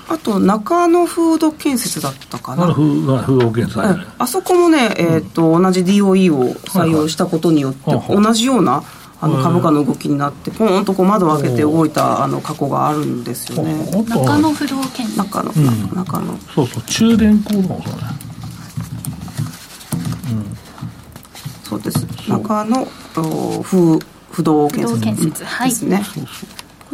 あと中野フード建設だったかな。フード建設、はい、あそこもね、えーと、同じ DOE を採用したことによって、同じようなあの株価の動きになってポーンとこう窓を開けて動いたあの過去があるんですよね。中野不動建中野、うん、中野。そうそう。中電工もそうね、うん、そうです。中野不不動建設ですね、はい、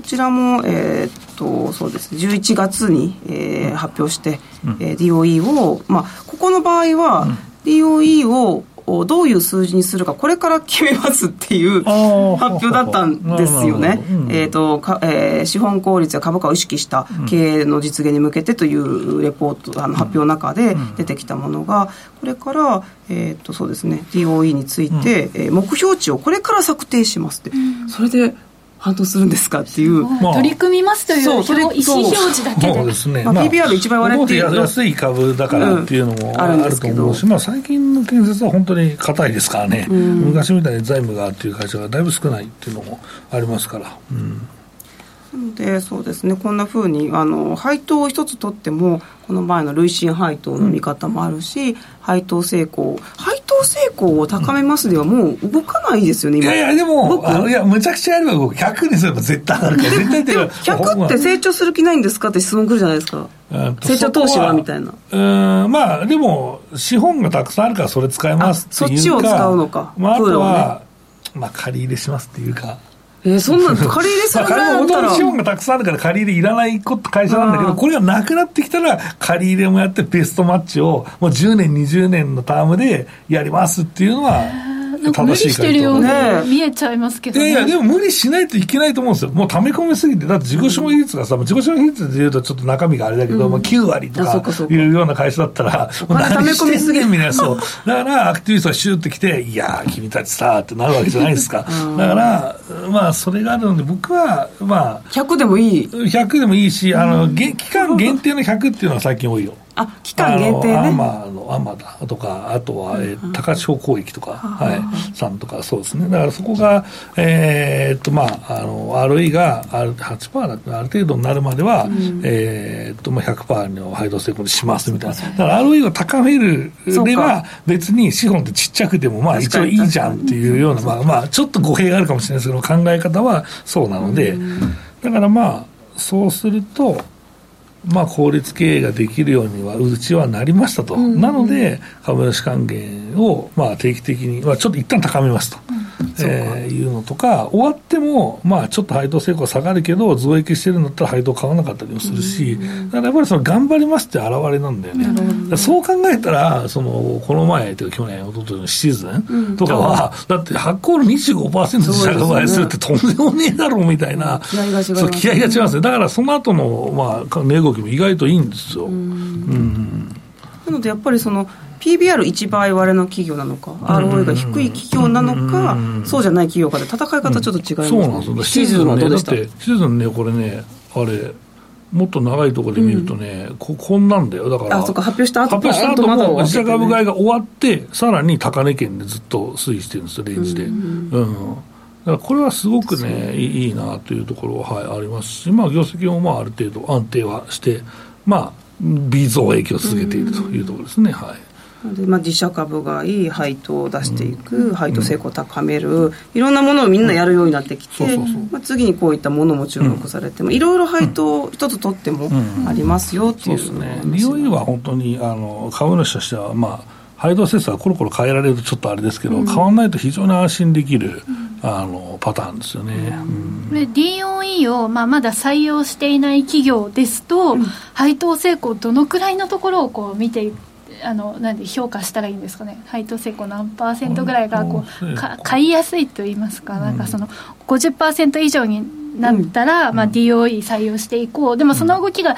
こちらもえー、っとそうです11月に、えー、発表して、うん、えー、DOE をまあここの場合は、うん。DOE ををどういう数字にするかこれから決めますっていう発表だったんですよね。えーとかえー、資本効率や株価を意識した経営の実現に向けてというレポートあの発表の中で出てきたものがこれから、えーとそうですね、DOE について、えー、目標値をこれから策定しますって、それで反応するんですかっていう、まあ、取り組みますという意思表示だけで。そう。ですね、まあ、PBR で一番言われている安い株だからっていうのもあると思うし、うん、まあ、最近の建設は本当に硬いですからね、うん、昔みたいに財務がっていう会社がだいぶ少ないっていうのもありますから。うんなのでそうですね。こんなふうにあの配当を一つ取ってもこの前の累進配当の見方もあるし、うん、配当成功配当成功を高めますではもう動かないですよね、今。いやいやでもあのいやむちゃくちゃやれば動く。100にすれば絶対上がるから 絶対でも100って成長する気ないんですかって質問くるじゃないですか。成長投資はみたいな。うんまあでも資本がたくさんあるからそれ使えますっていうかそっちを使うのか、まあ、あとは、ね、まあ借り入れしますっていうかえー、そんな 借り入れするぐらいだったら。資本がたくさんあるから借り入れいらない会社なんだけどこれがなくなってきたら借り入れもやってベストマッチをもう10年20年のタームでやりますっていうのはなんか無理してるように見えちゃいますけど、ね、いやいや、でも無理しないといけないと思うんですよ。もう溜め込みすぎて、だって自己資本比率がさ、自己資本比率で言うとちょっと中身があれだけど、うん、まあ9割とかいうような会社だったら、もう何してんねんみたいな、そう。だからアクティビストがシューってきて、いや君たちさ、ってなるわけじゃないですか。だから、まあそれがあるので、僕は、まあ。100でもいい ?100 でもいいし、あの、期間限定の100っていうのは最近多いよ。あ期間限定ね。アマのアマダとかあとは、えー、高千穂広域とか、はい、さんとかそうですね。だからそこがえー、っとまああの RE がある8%だってある程度になるまでは、うん、えー、っとまあ100%の配当成功にしますみたいな。だから RE を高めるでは別に資本ってちっちゃくてもまあ一応いいじゃんっていうようなまあまあちょっと語弊があるかもしれないですけど考え方はそうなので、だからまあそうするとまあ、効率経営ができるようにはうちはなりましたと、うんうん、なので株主還元をまあ定期的に、まあ、ちょっと一旦高めますと、うん、えー、いうのとか終わっても、まあ、ちょっと配当成功下がるけど増益してるんだったら配当買わなかったりもするし、うん。うん、だからやっぱりその頑張りますって表れなんだよね、そう考えたらそのこの前というか去年一昨年のシーズンとかは、うん、だって発行の25%で着払いするってとんでもねえだろうみたいな気合が違いますね。だからその後のまあ値動きも意外といいんですよ。うん。なのでやっぱりその PBR1 倍割れの企業なのか、ROE が低い企業なのか、そうじゃない企業かで戦い方ちょっと違います、ね、そうなんですよ。シーズンね、だってシーズンね、これね、あれ、もっと長いところで見るとね、うん、ここんなんだよ。だからあそか発表した後発表した後も自社株買いが終わってさらに高値圏でずっと推移してるんですよレンジで、うん、うん、だからこれはすごくねいいなというところは、はい、ありますし、まあ、業績もまあある程度安定はしてまあ微増影響を続けているというところですね、はいでまあ、自社株買い配当を出していく、うん、配当成功を高める、いろんなものをみんなやるようになってきて、まあ、次にこういったものも注目されても、いろいろ配当一つ取ってもありますよっていう、そうですね。DOE は本当にあの株主としてはまあ配当節はコロコロ変えられるとちょっとあれですけど、うん、変わらないと非常に安心できる、うん、あのパターンですよね、うん、これ DOE を、まあ、まだ採用していない企業ですと、配当成功どのくらいのところをこう見てあのなんで評価したらいいんですかね。配当成功何パーセントぐらいがこうか買いやすいと言いますか、なんかその50%以上になったら、まあ、DOE 採用していこう。でもその動きが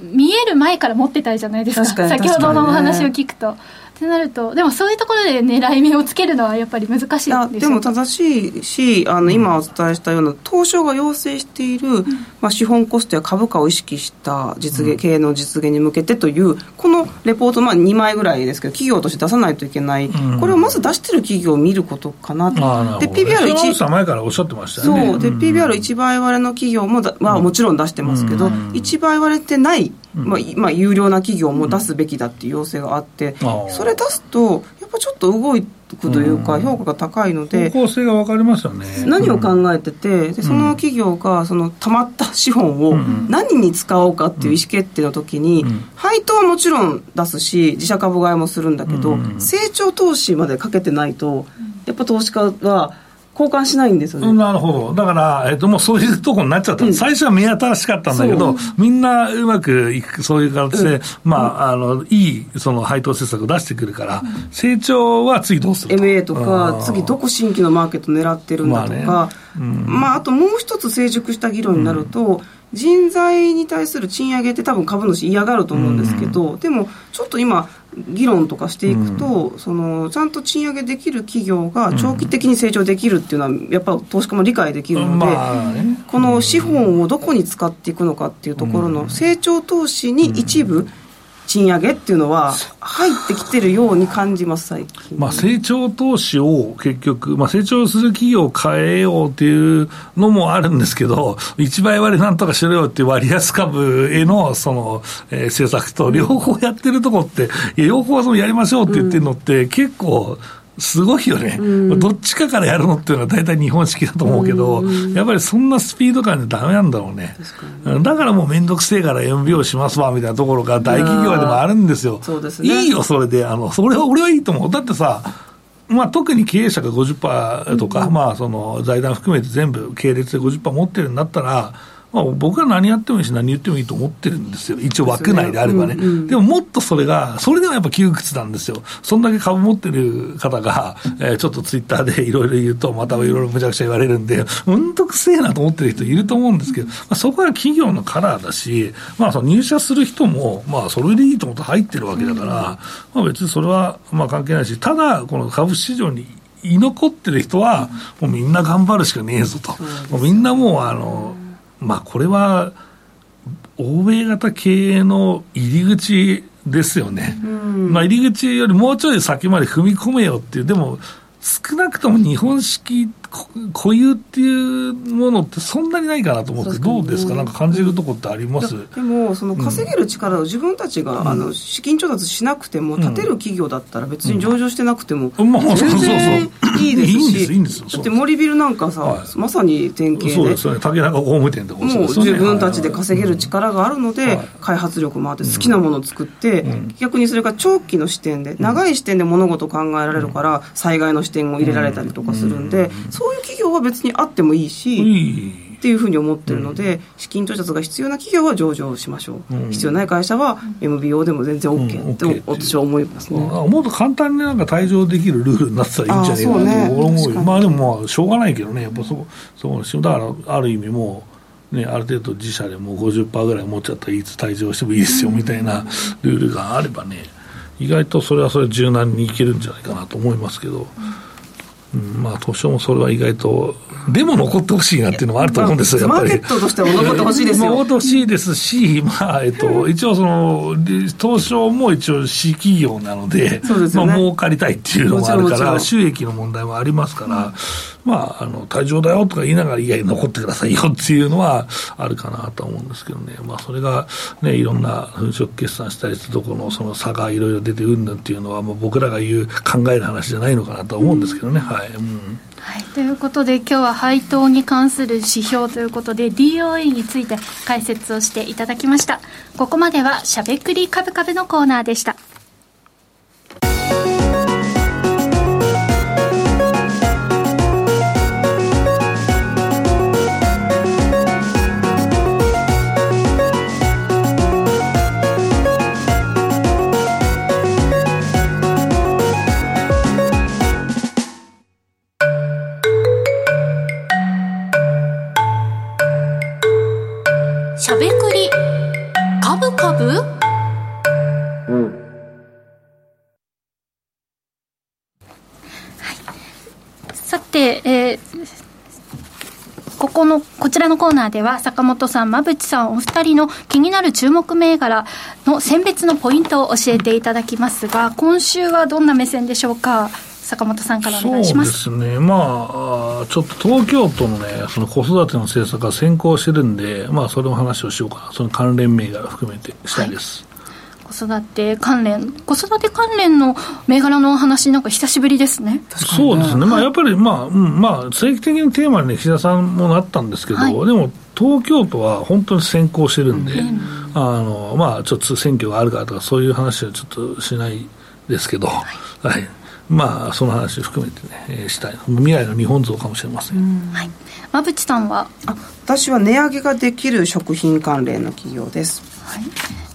見える前から持ってたじゃないですか。先ほどのお話を聞くと。ってなるとでもそういうところで狙い目をつけるのはやっぱり難しいででも正しいしあの今お伝えしたような東証が要請している、うん、まあ、資本コストや株価を意識した実現、うん、経営の実現に向けてというこのレポート、まあ、2枚ぐらいですけど企業として出さないといけない、うん、これをまず出してる企業を見ることかなと。で PBR1 前からおっしゃってましたよね。そう。で PBR1 倍割れの企業もだはもちろん出してますけど、うん、1倍割れてないまあ、まあ、有料な企業も出すべきだっていう要請があって、うん、それ出すと、やっぱちょっと動くというか、評価が高いので、方向性が分かりますよね。何を考えてて、でその企業がそのたまった資本を何に使おうかっていう意思決定の時に、配当はもちろん出すし、自社株買いもするんだけど、成長投資までかけてないと、やっぱ投資家は、交換しないんですよね。なるほど。だから、えっ、と、もうそういうとこになっちゃった、うん、最初は目新しかったんだけど、みんなうまくいく、そういう形で、うん、まあ、あの、いい、その配当政策を出してくるから、うん、成長は次どうする ?MA とか、次どこ新規のマーケット狙ってるんだとか、まあ、ね。まあ、あともう一つ成熟した議論になると、人材に対する賃上げって多分株主嫌がると思うんですけど、でもちょっと今議論とかしていくと、うん、そのちゃんと賃上げできる企業が長期的に成長できるっていうのは、やっぱ投資家も理解できるので、まあね、この資本をどこに使っていくのかっていうところの成長投資に一部、賃上げっていうのは入ってきてるように感じます最近、まあ、成長投資を結局、まあ、成長する企業を変えようっていうのもあるんですけど、一倍割なんとかしろよって割安株へのその、えー、政策と両方やってるとこって、いや両方そのやりましょうって言ってるのって、結構、すごいよね、うん、どっちかからやるのっていうのは大体日本式だと思うけど、うん、やっぱりそんなスピード感でだめなんだろうね、だからもう面倒くせえから MBO しますわみたいなところが大企業でもあるんですよ、そうですね、いいよ、それで、あのそれは俺はいいと思う、だってさ、まあ、特に経営者が50%とか、うん、まあ、その財団含めて全部系列で50%持ってるんだったら、まあ、僕は何やってもいいし、何言ってもいいと思ってるんですよ、一応枠内であればね。でね。うんうん、でももっとそれが、それでもやっぱ窮屈なんですよ、そんだけ株持ってる方が、えー、ちょっとツイッターでいろいろ言うと、またいろいろむちゃくちゃ言われるんで、うんとくせえなと思ってる人いると思うんですけど、まあ、そこは企業のカラーだし、まあ、その入社する人も、まあ、それでいいと思って入ってるわけだから、まあ、別にそれはまあ関係ないし、ただ、この株市場に居残ってる人は、もうみんな頑張るしかねえぞと、もうみんなもう、あの、まあ、これは欧米型経営の入り口ですよね、まあ、入り口よりもうちょい先まで踏み込めよっていう、でも少なくとも日本式固有っていうものってそんなにないかなと思って、どうですか、なんか感じるとこってあります？でも、その稼げる力を自分たちが、うん、あの資金調達しなくても、立てる企業だったら、別に上場してなくても、全然いいですし、だって森ビルなんかさ、はい、まさに典型で、そうですね、竹中工務店とかもう自分たちで稼げる力があるので、開発力もあって、好きなものを作って、逆にそれが長期の視点で、長い視点で物事を考えられるから、災害の視点を入れられたりとかするんで、そういう企業は別にあってもいいし、っていうふうに思ってるので、資金調達が必要な企業は上場しましょう、必要ない会社は MBO でも全然 OK って私は思いますね、もっと簡単になんか退場できるルールになってたらいいんじゃないかなと思うよ、まあでもまあしょうがないけどね、やっぱそそうだからある意味もう、ね、ある程度自社でもう50%ぐらい持っちゃったらいつ退場してもいいですよみたいなルールがあればね、意外とそれはそれ柔軟にいけるんじゃないかなと思いますけど。うん、まあ、東証もそれは意外と、でも残ってほしいなっていうのもあると思うんですよ、やっぱり。マーケットとしては残ってほしいですよ。残ってほしいですし、まあ、えっと、一応その、東証も一応、市企業なので、そうですね、まあ、儲かりたいっていうのもあるから、収益の問題もありますから、まあ、あの、退場だよとか言いながら、いや、残ってくださいよっていうのはあるかなと思うんですけどね。まあ、それが、ね、いろんな粉飾決算したりするところの、その差がいろいろ出てうんぬんっていうのは、もう僕らが言う考える話じゃないのかなと思うんですけどね。はい。うん。はい、ということで今日は配当に関する指標ということで DOE について解説をしていただきました。ここまではしゃべくりカブカブのコーナーでした。らのコーナーでは、坂本さん、馬淵さん、お二人の気になる注目銘柄の選別のポイントを教えていただきますが、今週はどんな目線でしょうか。坂本さんからお願いしますそうですね、まあ、ちょっと東京都のね、その子育ての政策が先行してるんで、まあ、それの話をしようかな、その関連銘柄含めてしたいです。はい育て関連、子育て関連の銘柄の話、なんか久しぶりですね。そうですね、まあ、やっぱり、まあ、うん、まあ、正規的なテーマに、ね、岸田さんもなったんですけど、はい、でも、東京都は本当に先行してるんで、うん、あのまあ、ちょっと選挙があるからとか、そういう話はちょっとしないですけど、はい、はい、まあ、その話を含めてね、したい、未来の日本像かもしれません。ん。はい。馬淵さんは？私は値上げができる食品関連の企業です。はい。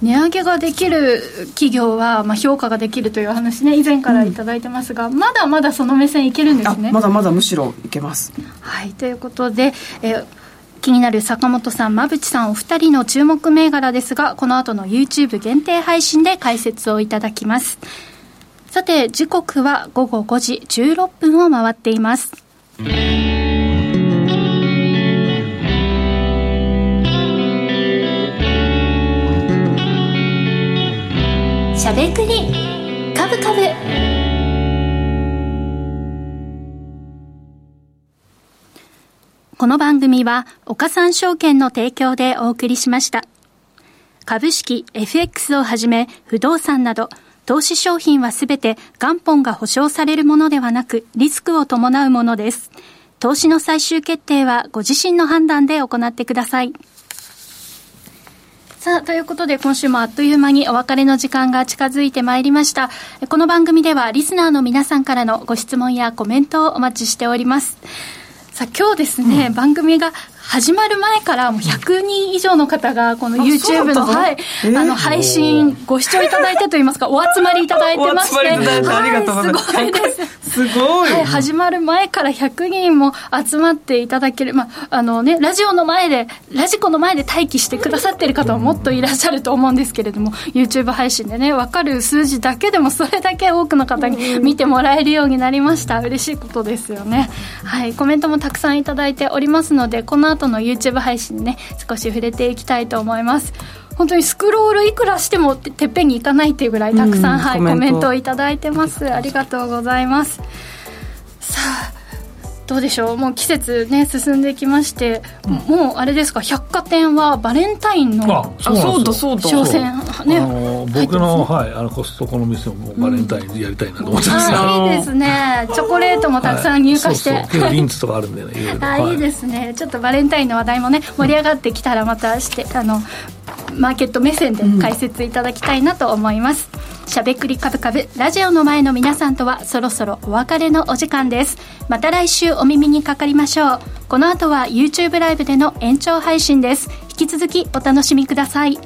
値上げができる企業は、まあ、評価ができるという話ね以前から頂いてますが、うん、まだまだその目線いけるんですね。まだまだむしろいけます。はい。ということで、えー気になる坂本さん、馬淵さんお二人の注目銘柄ですが、この後の YouTube 限定配信で解説をいただきます。さて、時刻は午後5時16分を回っています。しゃべくり。カブカブ。この番組は岡三証券の提供でお送りしました。株式 FX をはじめ不動産など投資商品はすべて元本が保証されるものではなくリスクを伴うものです。投資の最終決定はご自身の判断で行ってください。さあ、ということで今週もあっという間にお別れの時間が近づいてまいりました。この番組ではリスナーの皆さんからのご質問やコメントをお待ちしております。さあ、今日ですね、うん、番組が始まる前からもう100人以上の方がこの YouTube の,、はいあの配信ご視聴いただいてといいますかお集まりいただいてまして、はい、すごいです。すごい、はい、始まる前から100人も集まっていただける、まああのね、ラジオの前でラジコの前で待機してくださってる方ももっといらっしゃると思うんですけれども YouTube 配信でね分かる数字だけでもそれだけ多くの方に見てもらえるようになりました。嬉しいことですよね。はいコメントもたくさんいただいておりますのでこの後後の YouTube 配信でね少し触れていきたいと思います。本当にスクロールいくらしてもてっぺんにいかないっていうぐらいたくさん、はい、コメントをいただいてます。ありがとうございます。さあどうでしょう。もう季節ね進んできまして、うん、もうあれですか百貨店はバレンタインのあそうだそうだ商戦ねあの僕の、はいあのコストコの店もバレンタインやりたいなと思ってます、うん、あいいですね。チョコレートもたくさん入荷して、はい、そうそうリンツとかあるんでね いあ、い、いですね。ちょっとバレンタインの話題もね盛り上がってきたらまたしてあのマーケット目線で解説いただきたいなと思います、うん、しゃべくりカブカブラジオの前の皆さんとはそろそろお別れのお時間です。また来週お耳にかかりましょう。この後は YouTube ライブでの延長配信です。引き続きお楽しみください。